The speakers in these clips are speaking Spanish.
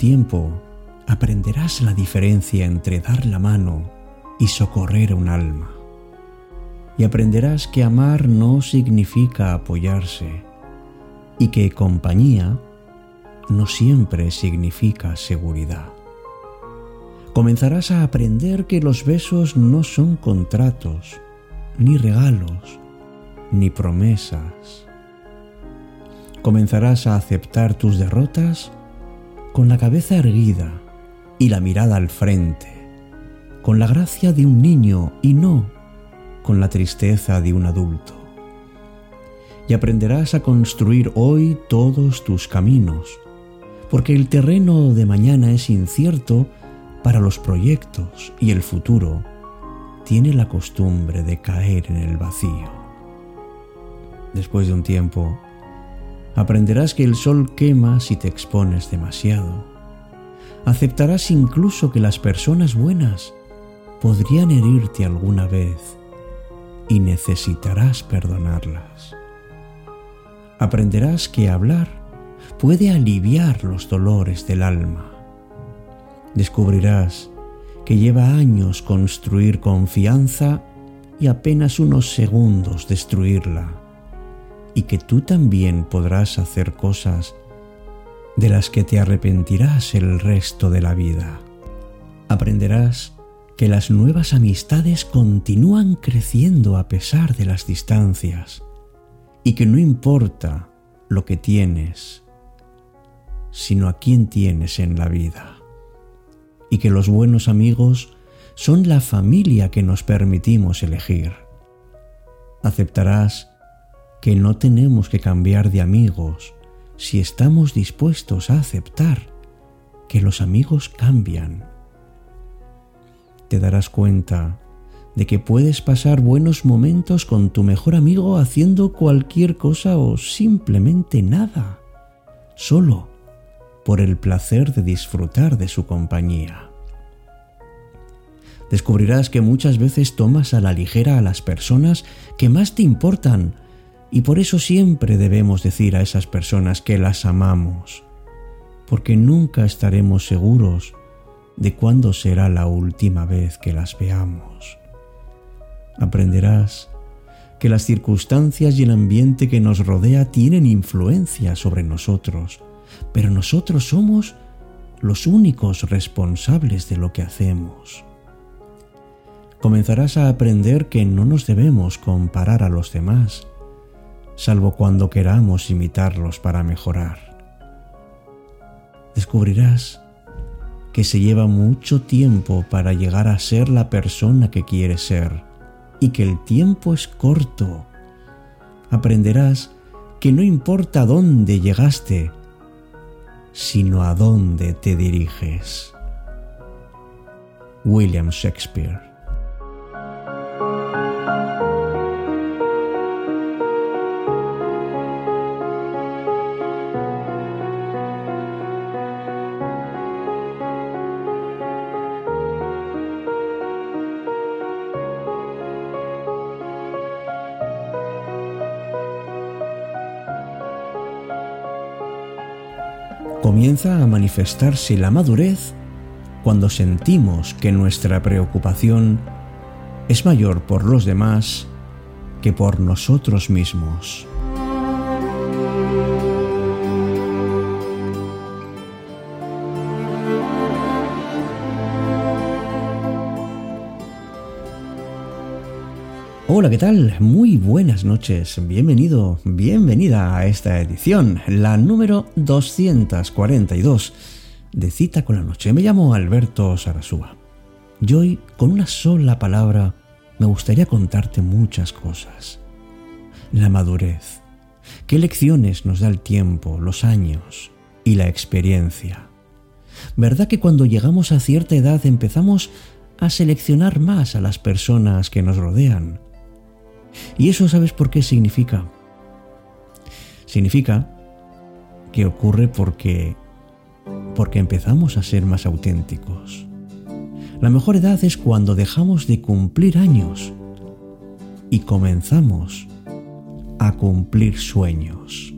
Tiempo, aprenderás la diferencia entre dar la mano y socorrer a un alma. Y aprenderás que amar no significa apoyarse y que compañía no siempre significa seguridad. Comenzarás a aprender que los besos no son contratos, ni regalos, ni promesas. Comenzarás a aceptar tus derrotas con la cabeza erguida y la mirada al frente, con la gracia de un niño y no con la tristeza de un adulto. Y aprenderás a construir hoy todos tus caminos, porque el terreno de mañana es incierto para los proyectos y el futuro tiene la costumbre de caer en el vacío. Después de un tiempo, aprenderás que el sol quema si te expones demasiado. Aceptarás incluso que las personas buenas podrían herirte alguna vez y necesitarás perdonarlas. Aprenderás que hablar puede aliviar los dolores del alma. Descubrirás que lleva años construir confianza y apenas unos segundos destruirla, y que tú también podrás hacer cosas de las que te arrepentirás el resto de la vida. Aprenderás que las nuevas amistades continúan creciendo a pesar de las distancias y que no importa lo que tienes, sino a quién tienes en la vida y que los buenos amigos son la familia que nos permitimos elegir. Aceptarás que no tenemos que cambiar de amigos si estamos dispuestos a aceptar que los amigos cambian. Te darás cuenta de que puedes pasar buenos momentos con tu mejor amigo haciendo cualquier cosa o simplemente nada, solo por el placer de disfrutar de su compañía. Descubrirás que muchas veces tomas a la ligera a las personas que más te importan y por eso siempre debemos decir a esas personas que las amamos, porque nunca estaremos seguros de cuándo será la última vez que las veamos. Aprenderás que las circunstancias y el ambiente que nos rodea tienen influencia sobre nosotros pero nosotros somos los únicos responsables de lo que hacemos. Comenzarás a aprender que no nos debemos comparar a los demás, salvo cuando queramos imitarlos para mejorar. Descubrirás que se lleva mucho tiempo para llegar a ser la persona que quieres ser y que el tiempo es corto. Aprenderás que no importa dónde llegaste, sino a dónde te diriges. William Shakespeare comienza a manifestarse la madurez cuando sentimos que nuestra preocupación es mayor por los demás que por nosotros mismos. Hola, ¿qué tal? Muy buenas noches. Bienvenido, bienvenida a esta edición, la número 242 de Cita con la Noche. Me llamo Alberto Sarasúa. Y hoy, con una sola palabra, me gustaría contarte muchas cosas. La madurez. ¿Qué lecciones nos da el tiempo, los años y la experiencia? ¿Verdad que cuando llegamos a cierta edad empezamos a seleccionar más a las personas que nos rodean? ¿Y eso sabes por qué significa? Significa que ocurre porque porque empezamos a ser más auténticos. La mejor edad es cuando dejamos de cumplir años y comenzamos a cumplir sueños.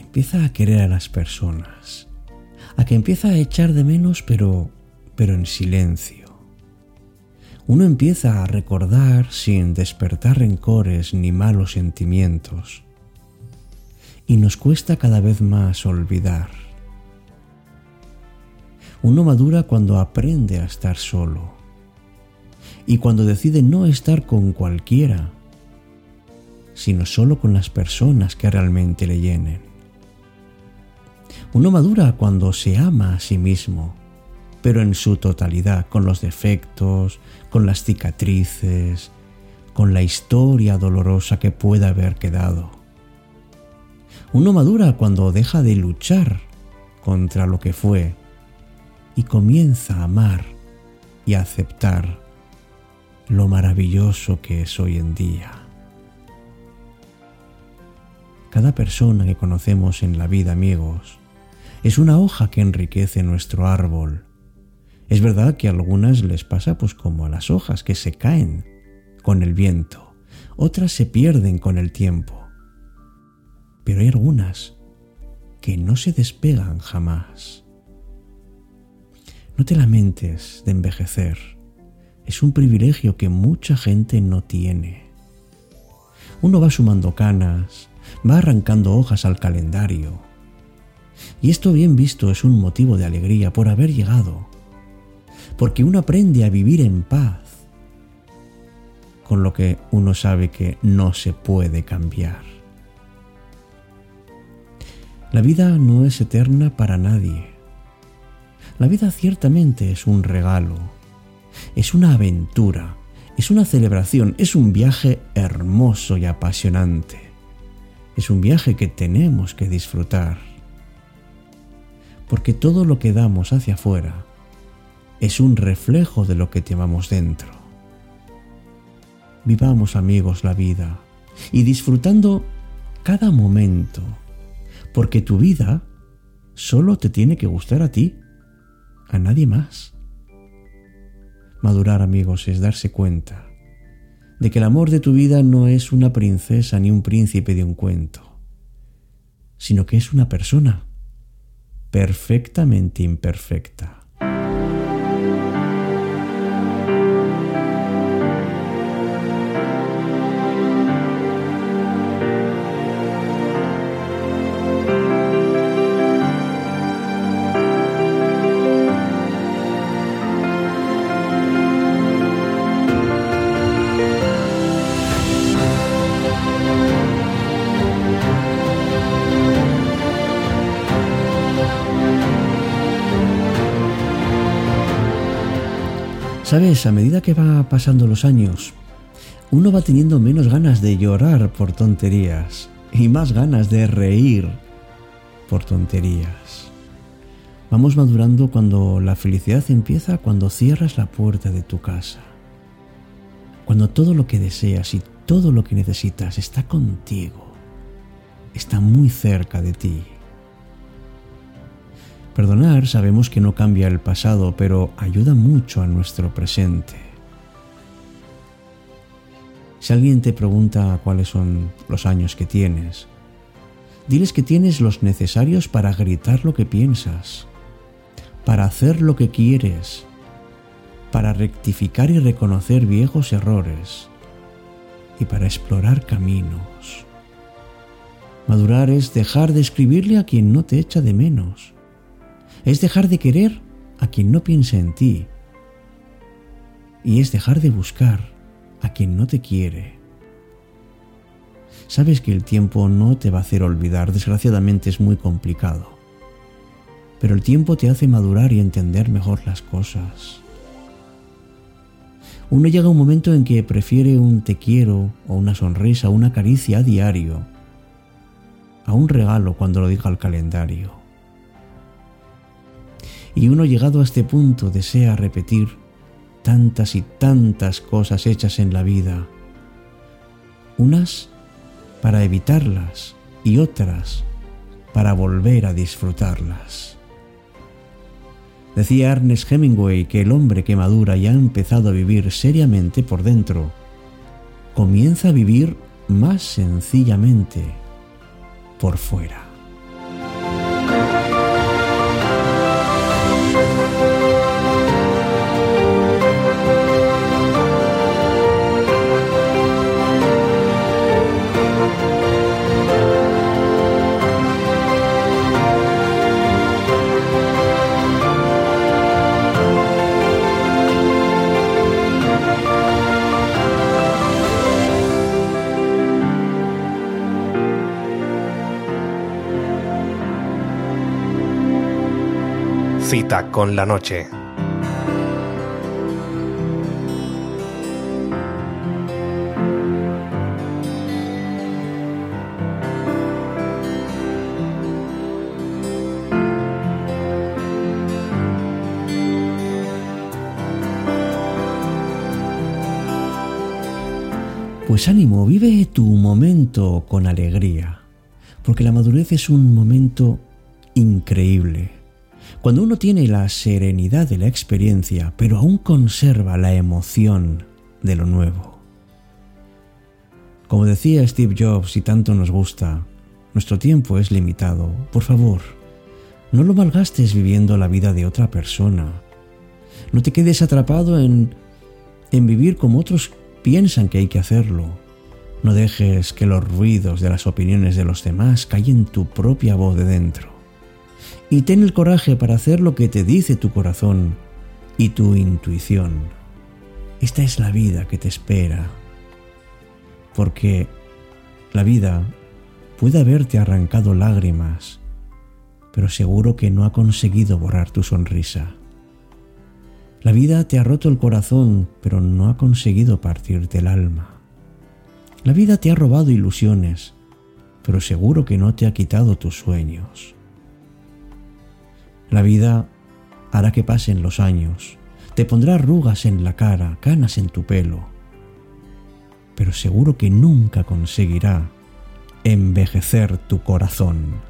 Empieza a querer a las personas, a que empieza a echar de menos pero pero en silencio. Uno empieza a recordar sin despertar rencores ni malos sentimientos. Y nos cuesta cada vez más olvidar. Uno madura cuando aprende a estar solo y cuando decide no estar con cualquiera, sino solo con las personas que realmente le llenen. Uno madura cuando se ama a sí mismo, pero en su totalidad, con los defectos, con las cicatrices, con la historia dolorosa que pueda haber quedado. Uno madura cuando deja de luchar contra lo que fue y comienza a amar y a aceptar lo maravilloso que es hoy en día. Cada persona que conocemos en la vida, amigos, es una hoja que enriquece nuestro árbol. Es verdad que a algunas les pasa pues como a las hojas que se caen con el viento, otras se pierden con el tiempo. Pero hay algunas que no se despegan jamás. No te lamentes de envejecer es un privilegio que mucha gente no tiene. Uno va sumando canas, va arrancando hojas al calendario. Y esto bien visto es un motivo de alegría por haber llegado, porque uno aprende a vivir en paz con lo que uno sabe que no se puede cambiar. La vida no es eterna para nadie. La vida ciertamente es un regalo es una aventura, es una celebración, es un viaje hermoso y apasionante. Es un viaje que tenemos que disfrutar. Porque todo lo que damos hacia afuera es un reflejo de lo que llevamos dentro. Vivamos amigos la vida y disfrutando cada momento, porque tu vida solo te tiene que gustar a ti, a nadie más. Madurar, amigos, es darse cuenta de que el amor de tu vida no es una princesa ni un príncipe de un cuento, sino que es una persona perfectamente imperfecta Sabes, a medida que va pasando los años, uno va teniendo menos ganas de llorar por tonterías y más ganas de reír por tonterías. Vamos madurando cuando la felicidad empieza cuando cierras la puerta de tu casa. Cuando todo lo que deseas y todo lo que necesitas está contigo. Está muy cerca de ti. Perdonar sabemos que no cambia el pasado, pero ayuda mucho a nuestro presente. Si alguien te pregunta cuáles son los años que tienes, diles que tienes los necesarios para gritar lo que piensas, para hacer lo que quieres, para rectificar y reconocer viejos errores y para explorar caminos. Madurar es dejar de escribirle a quien no te echa de menos es dejar de querer a quien no piensa en ti. Y es dejar de buscar a quien no te quiere. Sabes que el tiempo no te va a hacer olvidar, desgraciadamente es muy complicado. Pero el tiempo te hace madurar y entender mejor las cosas. Uno llega a un momento en que prefiere un te quiero o una sonrisa una caricia a diario a un regalo cuando lo diga el calendario y uno llegado a este punto desea repetir tantas y tantas cosas hechas en la vida, unas para evitarlas y otras para volver a disfrutarlas. Decía Ernest Hemingway que el hombre que madura y ha empezado a vivir seriamente por dentro, comienza a vivir más sencillamente por fuera. Con la noche. Pues ánimo, vive tu momento con alegría, porque la madurez es un momento increíble. Cuando uno tiene la serenidad de la experiencia, pero aún conserva la emoción de lo nuevo. Como decía Steve Jobs, y tanto nos gusta, nuestro tiempo es limitado. Por favor, no lo malgastes viviendo la vida de otra persona. No te quedes atrapado en, en vivir como otros piensan que hay que hacerlo. No dejes que los ruidos de las opiniones de los demás callen tu propia voz de dentro. Y ten el coraje para hacer lo que te dice tu corazón y tu intuición. Esta es la vida que te espera. Porque la vida puede haberte arrancado lágrimas, pero seguro que no ha conseguido borrar tu sonrisa. La vida te ha roto el corazón, pero no ha conseguido partirte el alma. La vida te ha robado ilusiones, pero seguro que no te ha quitado tus sueños. La vida hará que pasen los años, te pondrá arrugas en la cara, canas en tu pelo, pero seguro que nunca conseguirá envejecer tu corazón.